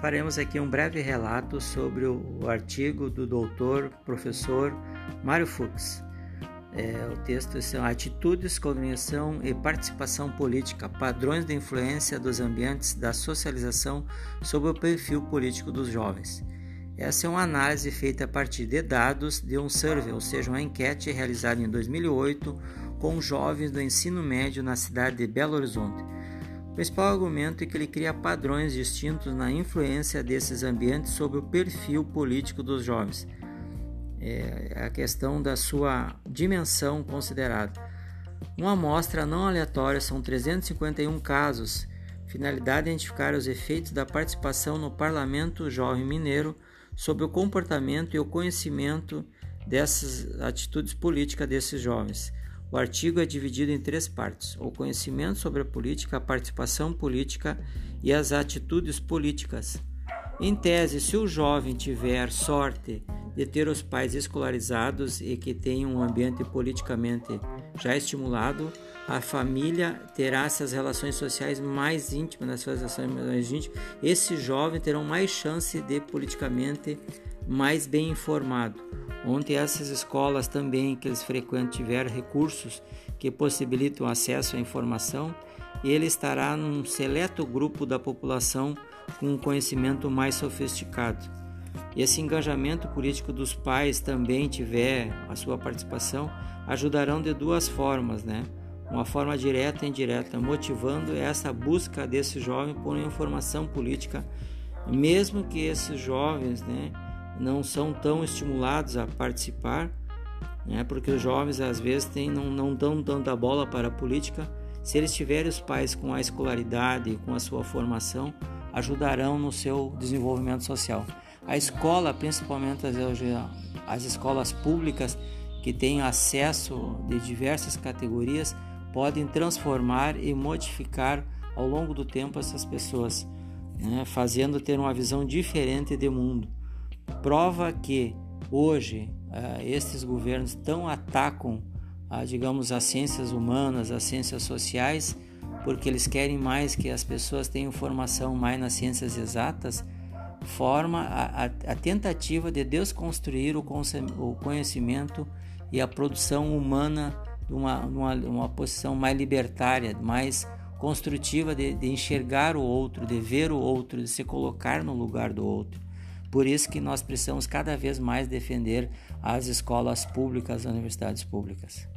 faremos aqui um breve relato sobre o artigo do doutor professor Mário Fux. É, o texto são Atitudes, Cognição e Participação Política, padrões de influência dos ambientes da socialização sobre o perfil político dos jovens. Essa é uma análise feita a partir de dados de um survey, ou seja, uma enquete realizada em 2008 com jovens do ensino médio na cidade de Belo Horizonte. Principal argumento é que ele cria padrões distintos na influência desses ambientes sobre o perfil político dos jovens. É a questão da sua dimensão considerada. Uma amostra não aleatória são 351 casos. Finalidade é identificar os efeitos da participação no Parlamento Jovem Mineiro sobre o comportamento e o conhecimento dessas atitudes políticas desses jovens. O artigo é dividido em três partes: o conhecimento sobre a política, a participação política e as atitudes políticas. Em tese, se o jovem tiver sorte de ter os pais escolarizados e que tenham um ambiente politicamente já estimulado, a família terá essas relações sociais mais íntimas, nas suas relações mais íntimas. Esse jovem terá mais chance de politicamente mais bem informado onde essas escolas também que eles frequentam tiver recursos que possibilitam acesso à informação, ele estará num seleto grupo da população com um conhecimento mais sofisticado. E esse engajamento político dos pais também tiver a sua participação, ajudarão de duas formas, né? Uma forma direta e indireta, motivando essa busca desse jovem por informação política, mesmo que esses jovens, né, não são tão estimulados a participar, né, porque os jovens às vezes têm, não, não dão tanta bola para a política. Se eles tiverem os pais com a escolaridade com a sua formação, ajudarão no seu desenvolvimento social. A escola, principalmente as, as escolas públicas que têm acesso de diversas categorias, podem transformar e modificar ao longo do tempo essas pessoas, né, fazendo ter uma visão diferente de mundo prova que hoje uh, estes governos tão atacam, uh, digamos, as ciências humanas, as ciências sociais, porque eles querem mais que as pessoas tenham formação mais nas ciências exatas, forma a, a, a tentativa de desconstruir o, o conhecimento e a produção humana de uma, uma, uma posição mais libertária, mais construtiva de, de enxergar o outro, de ver o outro, de se colocar no lugar do outro. Por isso que nós precisamos cada vez mais defender as escolas públicas, as universidades públicas.